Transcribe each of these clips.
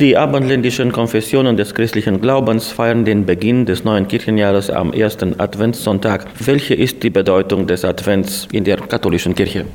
Die abendländischen Konfessionen des christlichen Glaubens feiern den Beginn des neuen Kirchenjahres am ersten Adventssonntag. Welche ist die Bedeutung des Advents in der katholischen Kirche?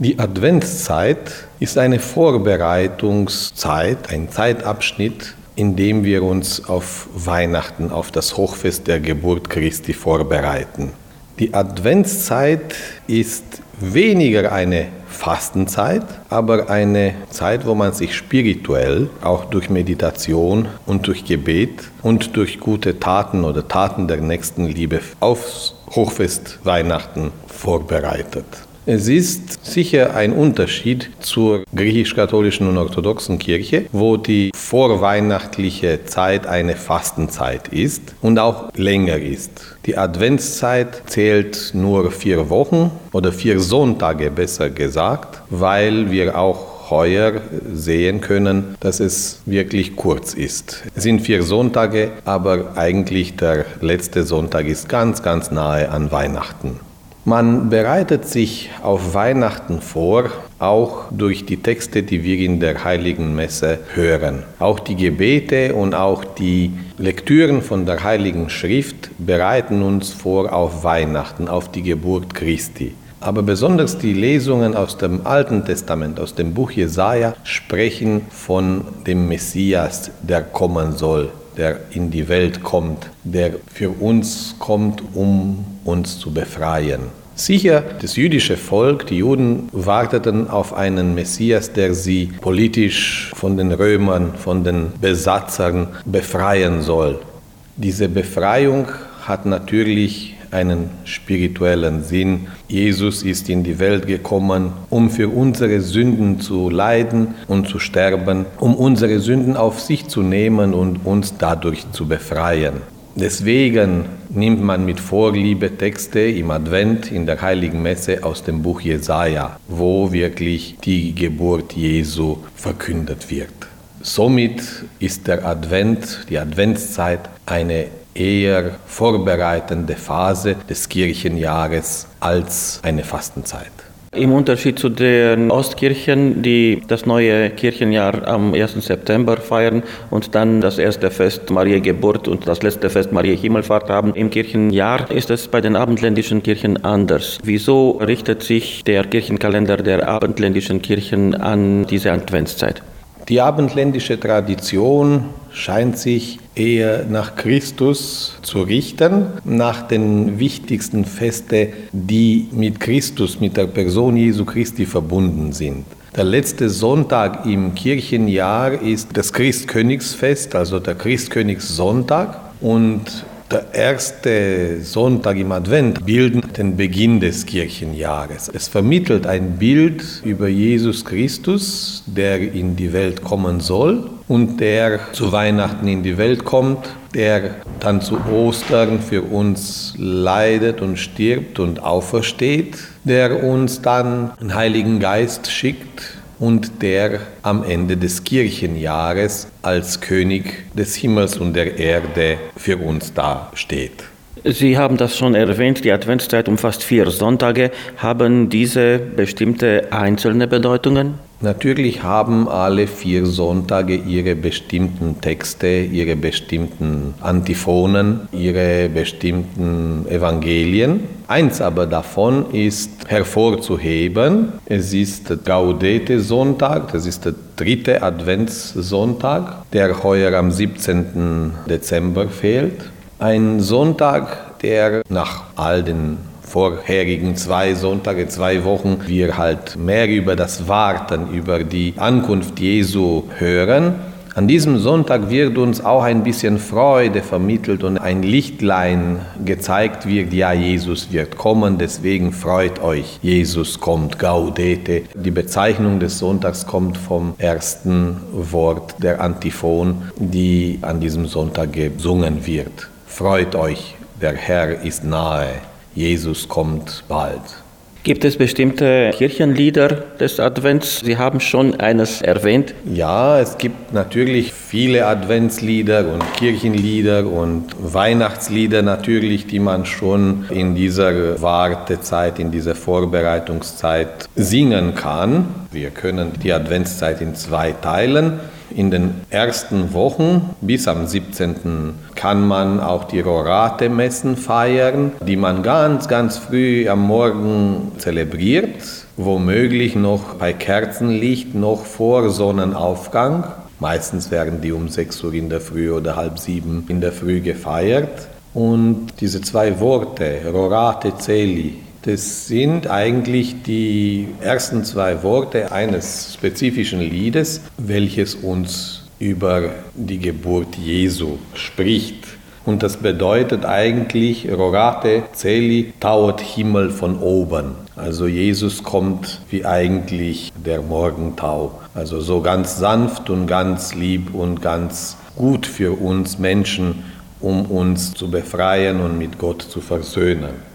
Die Adventszeit ist eine Vorbereitungszeit, ein Zeitabschnitt, in dem wir uns auf Weihnachten, auf das Hochfest der Geburt Christi vorbereiten. Die Adventszeit ist weniger eine Fastenzeit, aber eine Zeit, wo man sich spirituell auch durch Meditation und durch Gebet und durch gute Taten oder Taten der Nächstenliebe aufs Hochfest Weihnachten vorbereitet. Es ist sicher ein Unterschied zur griechisch-katholischen und orthodoxen Kirche, wo die vorweihnachtliche Zeit eine Fastenzeit ist und auch länger ist. Die Adventszeit zählt nur vier Wochen oder vier Sonntage besser gesagt, weil wir auch heuer sehen können, dass es wirklich kurz ist. Es sind vier Sonntage, aber eigentlich der letzte Sonntag ist ganz, ganz nahe an Weihnachten. Man bereitet sich auf Weihnachten vor, auch durch die Texte, die wir in der heiligen Messe hören. Auch die Gebete und auch die Lektüren von der heiligen Schrift bereiten uns vor auf Weihnachten, auf die Geburt Christi. Aber besonders die Lesungen aus dem Alten Testament, aus dem Buch Jesaja, sprechen von dem Messias, der kommen soll, der in die Welt kommt, der für uns kommt, um uns zu befreien. Sicher, das jüdische Volk, die Juden warteten auf einen Messias, der sie politisch von den Römern, von den Besatzern befreien soll. Diese Befreiung hat natürlich einen spirituellen Sinn. Jesus ist in die Welt gekommen, um für unsere Sünden zu leiden und zu sterben, um unsere Sünden auf sich zu nehmen und uns dadurch zu befreien. Deswegen nimmt man mit Vorliebe Texte im Advent in der Heiligen Messe aus dem Buch Jesaja, wo wirklich die Geburt Jesu verkündet wird. Somit ist der Advent, die Adventszeit, eine eher vorbereitende Phase des Kirchenjahres als eine Fastenzeit. Im Unterschied zu den Ostkirchen, die das neue Kirchenjahr am 1. September feiern und dann das erste Fest Maria Geburt und das letzte Fest Maria Himmelfahrt haben, im Kirchenjahr ist es bei den abendländischen Kirchen anders. Wieso richtet sich der Kirchenkalender der abendländischen Kirchen an diese Adventszeit? Die abendländische Tradition scheint sich eher nach Christus zu richten, nach den wichtigsten Feste, die mit Christus, mit der Person Jesu Christi verbunden sind. Der letzte Sonntag im Kirchenjahr ist das Christkönigsfest, also der Christkönigssonntag. Und der erste Sonntag im Advent bildet den Beginn des Kirchenjahres. Es vermittelt ein Bild über Jesus Christus, der in die Welt kommen soll und der zu Weihnachten in die Welt kommt, der dann zu Ostern für uns leidet und stirbt und aufersteht, der uns dann den Heiligen Geist schickt und der am Ende des Kirchenjahres als König des Himmels und der Erde für uns dasteht. Sie haben das schon erwähnt, die Adventszeit umfasst vier Sonntage. Haben diese bestimmte einzelne Bedeutungen? Natürlich haben alle vier Sonntage ihre bestimmten Texte, ihre bestimmten Antiphonen, ihre bestimmten Evangelien. Eins aber davon ist hervorzuheben. Es ist Gaudete Sonntag, das ist der dritte Adventssonntag, der heuer am 17. Dezember fehlt. Ein Sonntag, der nach all den vorherigen zwei Sonntage, zwei Wochen wir halt mehr über das Warten, über die Ankunft Jesu hören. An diesem Sonntag wird uns auch ein bisschen Freude vermittelt und ein Lichtlein gezeigt wird, ja, Jesus wird kommen, deswegen freut euch, Jesus kommt, gaudete. Die Bezeichnung des Sonntags kommt vom ersten Wort der Antiphon, die an diesem Sonntag gesungen wird. Freut euch, der Herr ist nahe. Jesus kommt bald. Gibt es bestimmte Kirchenlieder des Advents? Sie haben schon eines erwähnt. Ja, es gibt natürlich viele Adventslieder und Kirchenlieder und Weihnachtslieder natürlich, die man schon in dieser Wartezeit, in dieser Vorbereitungszeit singen kann. Wir können die Adventszeit in zwei teilen. In den ersten Wochen bis am 17. kann man auch die Rorate-Messen feiern, die man ganz, ganz früh am Morgen zelebriert, womöglich noch bei Kerzenlicht, noch vor Sonnenaufgang. Meistens werden die um 6 Uhr in der Früh oder halb sieben in der Früh gefeiert. Und diese zwei Worte, Rorate Celi, das sind eigentlich die ersten zwei Worte eines spezifischen Liedes, welches uns über die Geburt Jesu spricht. Und das bedeutet eigentlich, Rorate Celi tauert Himmel von oben. Also Jesus kommt wie eigentlich der Morgentau. Also so ganz sanft und ganz lieb und ganz gut für uns Menschen, um uns zu befreien und mit Gott zu versöhnen.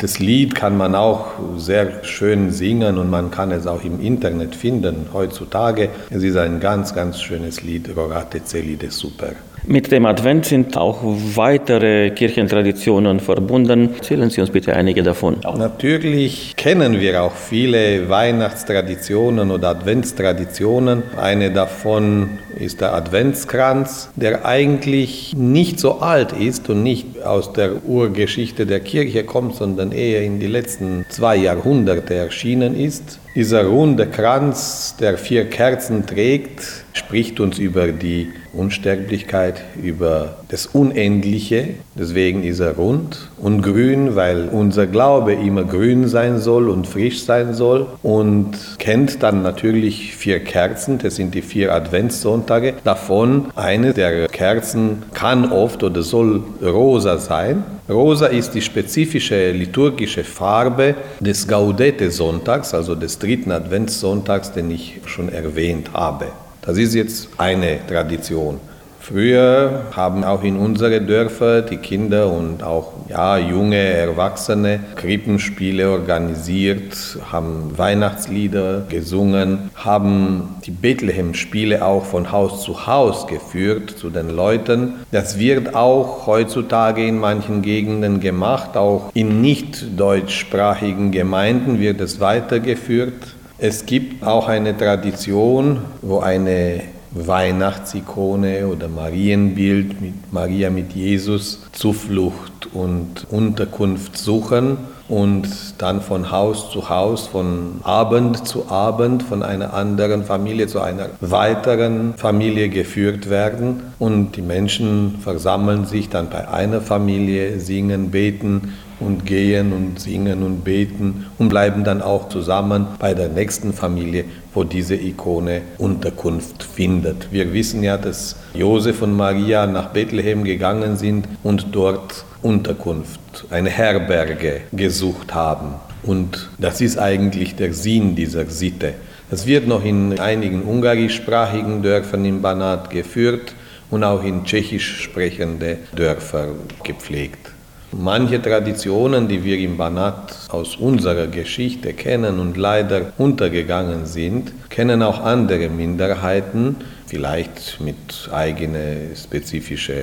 Das Lied kann man auch sehr schön singen und man kann es auch im Internet finden heutzutage. Es ist ein ganz, ganz schönes Lied, Rorate Celi de Super. Mit dem Advent sind auch weitere Kirchentraditionen verbunden. Erzählen Sie uns bitte einige davon. Natürlich kennen wir auch viele Weihnachtstraditionen oder Adventstraditionen. Eine davon ist der Adventskranz, der eigentlich nicht so alt ist und nicht aus der Urgeschichte der Kirche kommt, sondern eher in die letzten zwei Jahrhunderte erschienen ist. Dieser runde Kranz, der vier Kerzen trägt, spricht uns über die Unsterblichkeit, über das Unendliche. Deswegen ist er rund und grün, weil unser Glaube immer grün sein soll und frisch sein soll. Und kennt dann natürlich vier Kerzen, das sind die vier Adventssonntage. Davon eine der Kerzen kann oft oder soll rosa sein. Rosa ist die spezifische liturgische Farbe des Gaudete-Sonntags, also des dritten Adventssonntags, den ich schon erwähnt habe. Das ist jetzt eine Tradition. Früher haben auch in unseren Dörfern die Kinder und auch ja, junge Erwachsene Krippenspiele organisiert, haben Weihnachtslieder gesungen, haben die Bethlehem-Spiele auch von Haus zu Haus geführt zu den Leuten. Das wird auch heutzutage in manchen Gegenden gemacht, auch in nicht deutschsprachigen Gemeinden wird es weitergeführt. Es gibt auch eine Tradition, wo eine Weihnachtsikone oder Marienbild mit Maria mit Jesus Zuflucht und Unterkunft suchen und dann von Haus zu Haus, von Abend zu Abend von einer anderen Familie zu einer weiteren Familie geführt werden. Und die Menschen versammeln sich dann bei einer Familie, singen, beten und gehen und singen und beten und bleiben dann auch zusammen bei der nächsten Familie, wo diese Ikone Unterkunft findet. Wir wissen ja, dass Josef und Maria nach Bethlehem gegangen sind und dort Unterkunft, eine Herberge gesucht haben. Und das ist eigentlich der Sinn dieser Sitte. Das wird noch in einigen ungarischsprachigen Dörfern im Banat geführt und auch in tschechisch sprechende Dörfer gepflegt. Manche Traditionen, die wir im Banat aus unserer Geschichte kennen und leider untergegangen sind, kennen auch andere Minderheiten, vielleicht mit eigenen spezifischen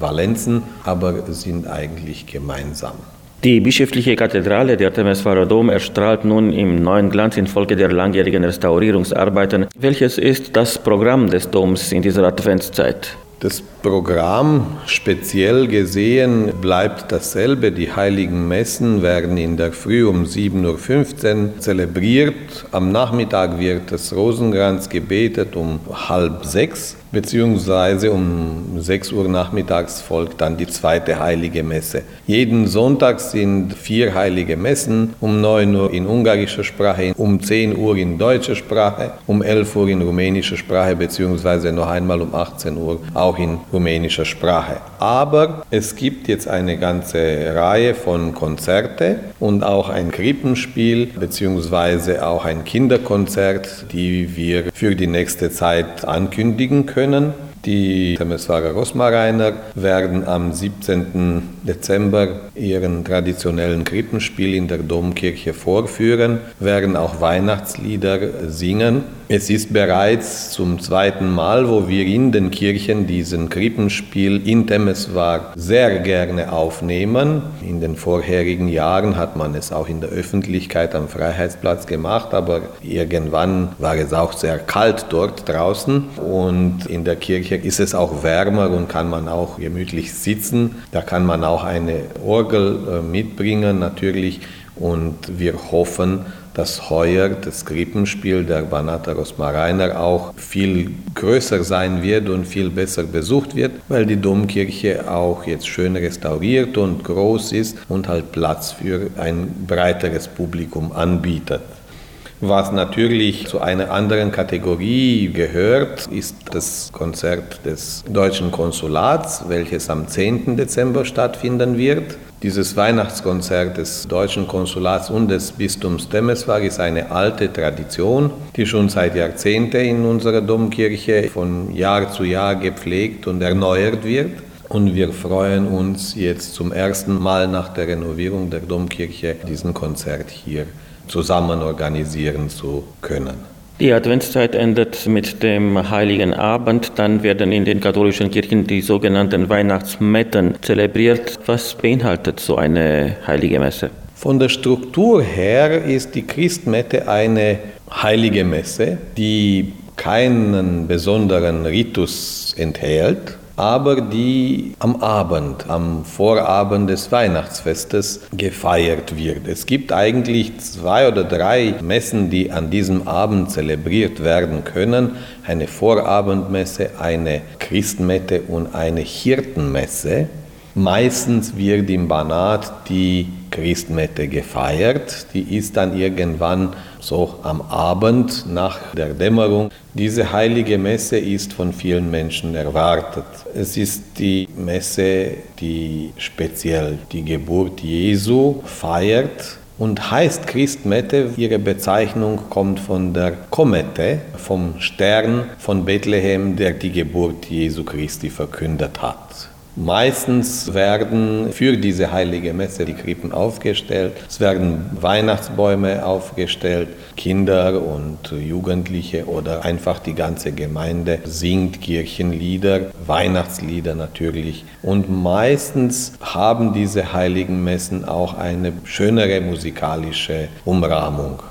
Valenzen, aber sind eigentlich gemeinsam. Die bischöfliche Kathedrale der Temeswarer Dom erstrahlt nun im neuen Glanz infolge der langjährigen Restaurierungsarbeiten. Welches ist das Programm des Doms in dieser Adventszeit? Das Programm speziell gesehen bleibt dasselbe. Die heiligen Messen werden in der Früh um 7.15 Uhr zelebriert. Am Nachmittag wird das Rosenkranz gebetet um halb sechs beziehungsweise um 6 Uhr nachmittags folgt dann die zweite heilige Messe. Jeden Sonntag sind vier heilige Messen, um 9 Uhr in ungarischer Sprache, um 10 Uhr in deutscher Sprache, um 11 Uhr in rumänischer Sprache, beziehungsweise noch einmal um 18 Uhr auch in rumänischer Sprache. Aber es gibt jetzt eine ganze Reihe von Konzerte und auch ein Krippenspiel, beziehungsweise auch ein Kinderkonzert, die wir für die nächste Zeit ankündigen können können. Die Temeswarer Rosmareiner werden am 17. Dezember ihren traditionellen Krippenspiel in der Domkirche vorführen, werden auch Weihnachtslieder singen. Es ist bereits zum zweiten Mal, wo wir in den Kirchen diesen Krippenspiel in Temeswar sehr gerne aufnehmen. In den vorherigen Jahren hat man es auch in der Öffentlichkeit am Freiheitsplatz gemacht, aber irgendwann war es auch sehr kalt dort draußen und in der Kirche ist es auch wärmer und kann man auch gemütlich sitzen. Da kann man auch eine Orgel äh, mitbringen natürlich und wir hoffen, dass heuer das Krippenspiel der Banata Rosmarainer auch viel größer sein wird und viel besser besucht wird, weil die Domkirche auch jetzt schön restauriert und groß ist und halt Platz für ein breiteres Publikum anbietet. Was natürlich zu einer anderen Kategorie gehört, ist das Konzert des deutschen Konsulats, welches am 10. Dezember stattfinden wird. Dieses Weihnachtskonzert des deutschen Konsulats und des Bistums Temeswar ist eine alte Tradition, die schon seit Jahrzehnten in unserer Domkirche von Jahr zu Jahr gepflegt und erneuert wird. Und wir freuen uns jetzt zum ersten Mal nach der Renovierung der Domkirche diesen Konzert hier zusammen organisieren zu können. Die Adventszeit endet mit dem Heiligen Abend. Dann werden in den katholischen Kirchen die sogenannten Weihnachtsmetten zelebriert. Was beinhaltet so eine heilige Messe? Von der Struktur her ist die Christmette eine heilige Messe, die keinen besonderen Ritus enthält, aber die am Abend, am Vorabend des Weihnachtsfestes gefeiert wird. Es gibt eigentlich zwei oder drei Messen, die an diesem Abend zelebriert werden können. Eine Vorabendmesse, eine Christmette und eine Hirtenmesse. Meistens wird im Banat die Christmette gefeiert. Die ist dann irgendwann so am Abend nach der Dämmerung. Diese heilige Messe ist von vielen Menschen erwartet. Es ist die Messe, die speziell die Geburt Jesu feiert und heißt Christmette. Ihre Bezeichnung kommt von der Komete, vom Stern von Bethlehem, der die Geburt Jesu Christi verkündet hat. Meistens werden für diese heilige Messe die Krippen aufgestellt. Es werden Weihnachtsbäume aufgestellt. Kinder und Jugendliche oder einfach die ganze Gemeinde singt Kirchenlieder, Weihnachtslieder natürlich. Und meistens haben diese heiligen Messen auch eine schönere musikalische Umrahmung.